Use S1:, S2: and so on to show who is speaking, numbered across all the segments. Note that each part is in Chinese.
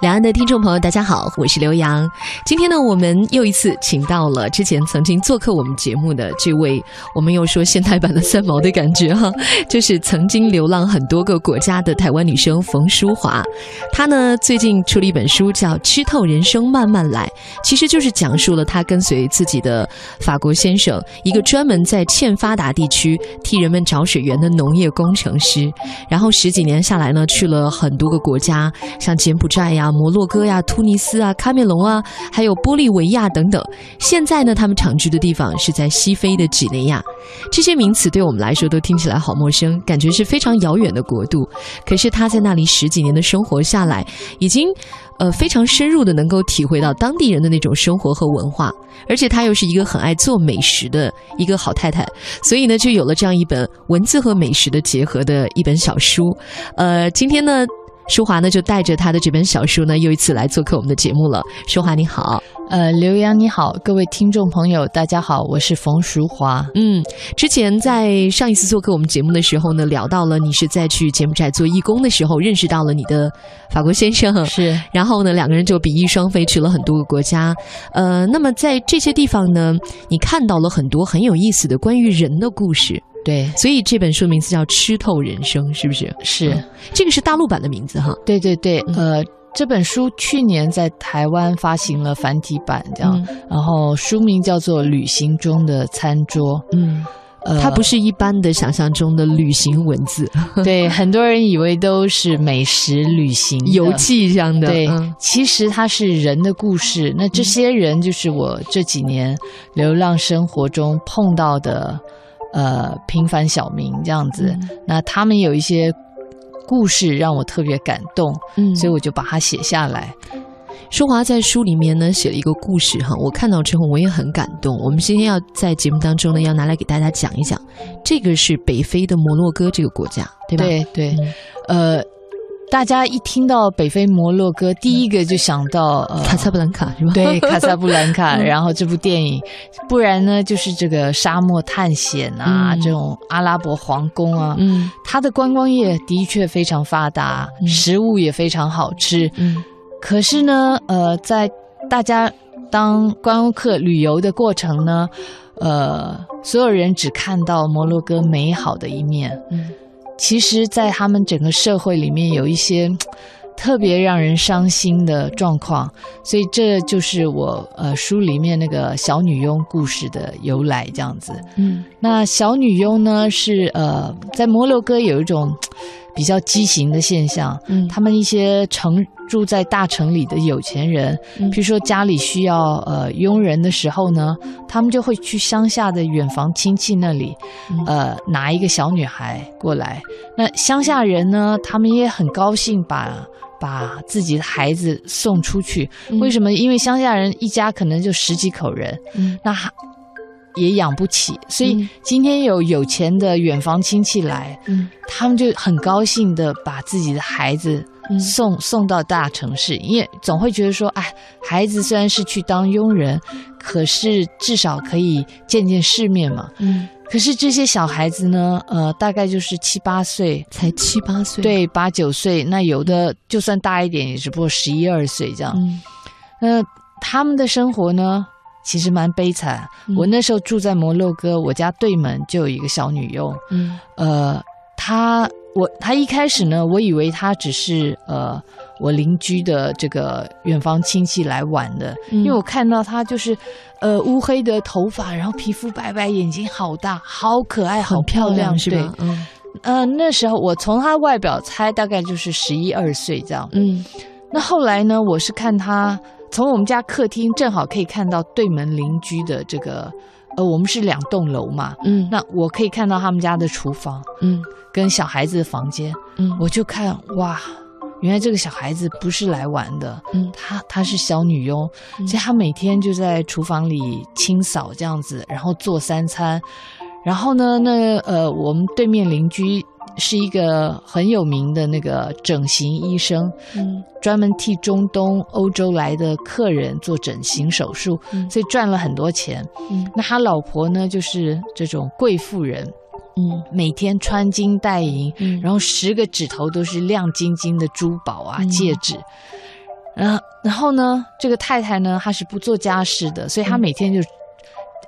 S1: 两岸的听众朋友，大家好，我是刘洋。今天呢，我们又一次请到了之前曾经做客我们节目的这位，我们又说现代版的三毛的感觉哈，就是曾经流浪很多个国家的台湾女生冯淑华。她呢最近出了一本书，叫《吃透人生慢慢来》，其实就是讲述了她跟随自己的法国先生，一个专门在欠发达地区替人们找水源的农业工程师，然后十几年下来呢，去了很多个国家，像柬埔寨呀。摩洛哥呀、突尼斯啊、喀麦隆啊，还有玻利维亚等等。现在呢，他们常居的地方是在西非的几内亚。这些名词对我们来说都听起来好陌生，感觉是非常遥远的国度。可是他在那里十几年的生活下来，已经呃非常深入的能够体会到当地人的那种生活和文化。而且他又是一个很爱做美食的一个好太太，所以呢，就有了这样一本文字和美食的结合的一本小书。呃，今天呢。淑华呢，就带着他的这本小书呢，又一次来做客我们的节目了。舒华你好，
S2: 呃，刘洋你好，各位听众朋友，大家好，我是冯淑华。
S1: 嗯，之前在上一次做客我们节目的时候呢，聊到了你是在去柬埔寨做义工的时候，认识到了你的法国先生，
S2: 是，
S1: 然后呢，两个人就比翼双飞去了很多个国家。呃，那么在这些地方呢，你看到了很多很有意思的关于人的故事。
S2: 对，
S1: 所以这本书名字叫《吃透人生》，是不是？
S2: 是，
S1: 这个是大陆版的名字哈。
S2: 对对对，呃，这本书去年在台湾发行了繁体版，这样，然后书名叫做《旅行中的餐桌》。
S1: 嗯，它不是一般的想象中的旅行文字。
S2: 对，很多人以为都是美食旅行
S1: 游记这样的。
S2: 对，其实它是人的故事。那这些人就是我这几年流浪生活中碰到的。呃，平凡小民这样子，那他们有一些故事让我特别感动，嗯，所以我就把它写下来。
S1: 淑华在书里面呢写了一个故事哈，我看到之后我也很感动。我们今天要在节目当中呢要拿来给大家讲一讲，这个是北非的摩洛哥这个国家，对吧？
S2: 对对，呃。大家一听到北非摩洛哥，第一个就想到
S1: 呃卡萨布兰卡是吧？
S2: 对，卡萨布兰卡。然后这部电影，不然呢就是这个沙漠探险啊，这种阿拉伯皇宫啊。嗯，它的观光业的确非常发达，食物也非常好吃。嗯，可是呢，呃，在大家当观光客旅游的过程呢，呃，所有人只看到摩洛哥美好的一面。嗯。其实，在他们整个社会里面，有一些特别让人伤心的状况，所以这就是我呃书里面那个小女佣故事的由来，这样子。嗯，那小女佣呢，是呃在摩洛哥有一种。比较畸形的现象，嗯，他们一些城住在大城里的有钱人，譬如说家里需要呃佣人的时候呢，他们就会去乡下的远房亲戚那里，呃拿一个小女孩过来。那乡下人呢，他们也很高兴把把自己的孩子送出去。为什么？因为乡下人一家可能就十几口人，那还。也养不起，所以今天有有钱的远房亲戚来，他们就很高兴的把自己的孩子送送到大城市，因为总会觉得说，哎，孩子虽然是去当佣人，可是至少可以见见世面嘛。嗯，可是这些小孩子呢，呃，大概就是七八岁，
S1: 才七八岁，
S2: 对，八九岁，那有的就算大一点，也只不过十一二岁这样。那他们的生活呢？其实蛮悲惨。我那时候住在摩洛哥，我家对门就有一个小女佣。嗯，呃，她我她一开始呢，我以为她只是呃我邻居的这个远方亲戚来玩的，因为我看到她就是呃乌黑的头发，然后皮肤白白，眼睛好大，好可爱，好漂亮，
S1: 是吧？嗯，
S2: 呃，那时候我从她外表猜大概就是十一二岁这样。嗯，那后来呢，我是看她。从我们家客厅正好可以看到对门邻居的这个，呃，我们是两栋楼嘛，嗯，那我可以看到他们家的厨房，嗯，跟小孩子的房间，嗯，我就看哇，原来这个小孩子不是来玩的，嗯，她她是小女佣，所以她每天就在厨房里清扫这样子，然后做三餐，然后呢，那呃，我们对面邻居。是一个很有名的那个整形医生，嗯，专门替中东、欧洲来的客人做整形手术，所以赚了很多钱。嗯，那他老婆呢，就是这种贵妇人，嗯，每天穿金戴银，嗯然后十个指头都是亮晶晶的珠宝啊戒指。然后然后呢，这个太太呢，她是不做家事的，所以她每天就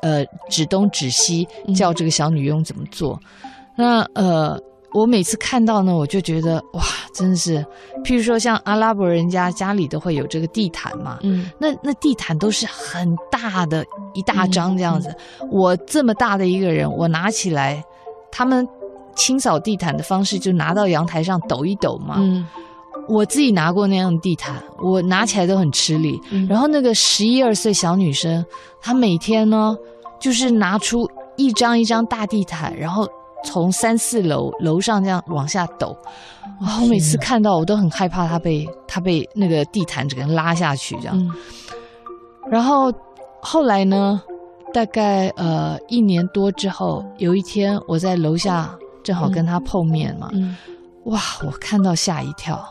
S2: 呃指东指西，叫这个小女佣怎么做。那呃。我每次看到呢，我就觉得哇，真的是，譬如说像阿拉伯人家家里都会有这个地毯嘛，嗯，那那地毯都是很大的一大张这样子。我这么大的一个人，我拿起来，他们清扫地毯的方式就拿到阳台上抖一抖嘛。嗯，我自己拿过那样的地毯，我拿起来都很吃力。然后那个十一二岁小女生，她每天呢，就是拿出一张一张大地毯，然后。从三四楼楼上这样往下抖，哇！我每次看到我都很害怕，他被他被那个地毯整个拉下去这样。然后后来呢，大概呃一年多之后，有一天我在楼下正好跟他碰面嘛，哇！我看到吓一跳，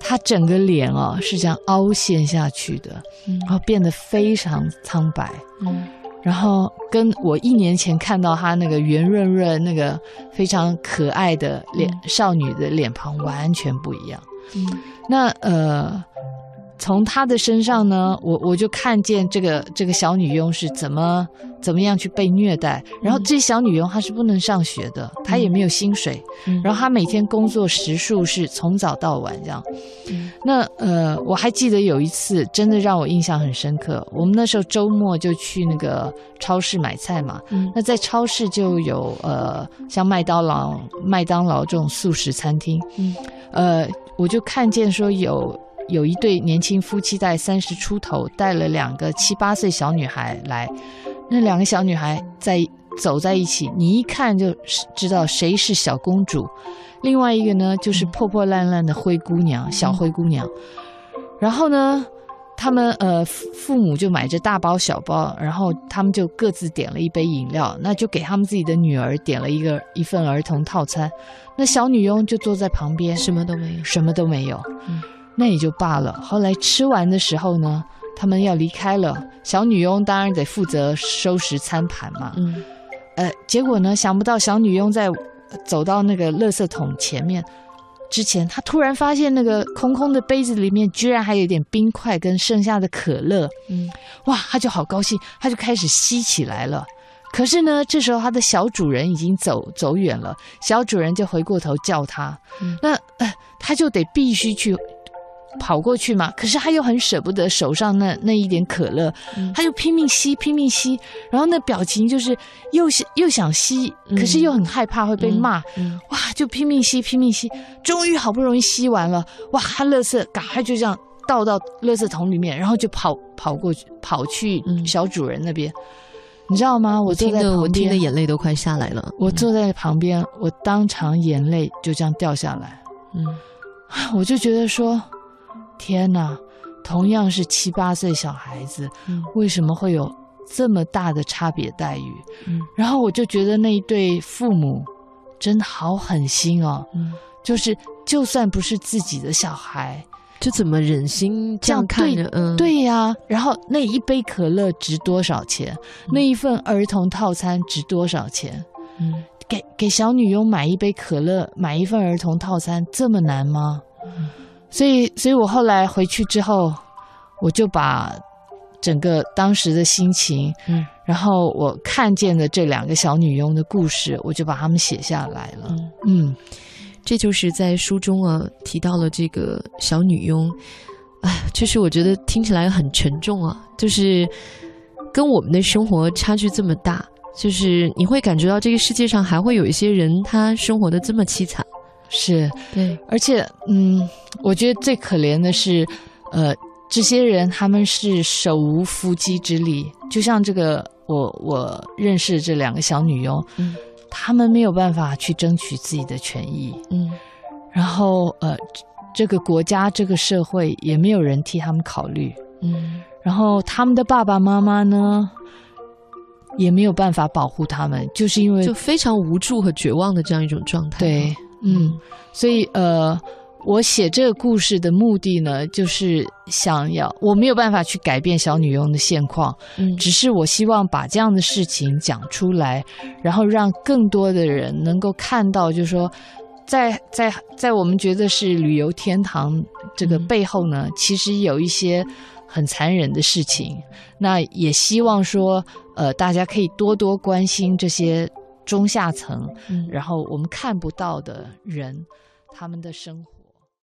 S2: 他整个脸哦是这样凹陷下去的，然后变得非常苍白。然后跟我一年前看到她那个圆润润、那个非常可爱的脸少女的脸庞完全不一样。嗯，那呃。从她的身上呢，我我就看见这个这个小女佣是怎么怎么样去被虐待。然后这小女佣她是不能上学的，她也没有薪水。然后她每天工作时数是从早到晚这样。那呃，我还记得有一次真的让我印象很深刻。我们那时候周末就去那个超市买菜嘛。那在超市就有呃像麦当劳麦当劳这种素食餐厅。呃，我就看见说有。有一对年轻夫妻在三十出头，带了两个七八岁小女孩来。那两个小女孩在走在一起，你一看就知道谁是小公主，另外一个呢就是破破烂烂的灰姑娘，小灰姑娘。然后呢，他们呃父母就买着大包小包，然后他们就各自点了一杯饮料，那就给他们自己的女儿点了一个一份儿童套餐。那小女佣就坐在旁边，
S1: 什么都没有，
S2: 什么都没有。嗯。那也就罢了。后来吃完的时候呢，他们要离开了，小女佣当然得负责收拾餐盘嘛。嗯，呃，结果呢，想不到小女佣在走到那个垃圾桶前面之前，她突然发现那个空空的杯子里面居然还有点冰块跟剩下的可乐。嗯，哇，她就好高兴，她就开始吸起来了。可是呢，这时候她的小主人已经走走远了，小主人就回过头叫她，那呃，她就得必须去。跑过去嘛，可是他又很舍不得手上那那一点可乐，他就拼命吸，拼命吸，然后那表情就是又想又想吸，可是又很害怕会被骂，哇，就拼命吸，拼命吸，终于好不容易吸完了，哇，他乐色赶快就这样倒到垃圾桶里面，然后就跑跑过去，跑去小主人那边，你知道吗？我
S1: 听
S2: 的
S1: 我听的眼泪都快下来了，
S2: 我坐在旁边，我当场眼泪就这样掉下来，嗯，我就觉得说。天哪，同样是七八岁小孩子，为什么会有这么大的差别待遇？嗯，然后我就觉得那一对父母真的好狠心哦。嗯，就是就算不是自己的小孩，
S1: 就怎么忍心这样看着？
S2: 嗯，对呀。然后那一杯可乐值多少钱？那一份儿童套餐值多少钱？嗯，给给小女佣买一杯可乐，买一份儿童套餐，这么难吗？嗯。所以，所以我后来回去之后，我就把整个当时的心情，嗯，然后我看见的这两个小女佣的故事，我就把他们写下来了。嗯，
S1: 这就是在书中啊提到了这个小女佣，哎，就是我觉得听起来很沉重啊，就是跟我们的生活差距这么大，就是你会感觉到这个世界上还会有一些人，他生活的这么凄惨。
S2: 是。
S1: 对，
S2: 而且，嗯，我觉得最可怜的是，呃，这些人他们是手无缚鸡之力，就像这个我我认识这两个小女佣，嗯，他们没有办法去争取自己的权益，嗯，然后呃，这个国家这个社会也没有人替他们考虑，嗯，然后他们的爸爸妈妈呢，也没有办法保护他们，就是因为
S1: 就非常无助和绝望的这样一种状态，
S2: 对。嗯，所以呃，我写这个故事的目的呢，就是想要我没有办法去改变小女佣的现况。嗯，只是我希望把这样的事情讲出来，然后让更多的人能够看到。就是说，在在在我们觉得是旅游天堂这个背后呢，其实有一些很残忍的事情。那也希望说，呃，大家可以多多关心这些。中下层，嗯，然后我们看不到的人，他们的生活。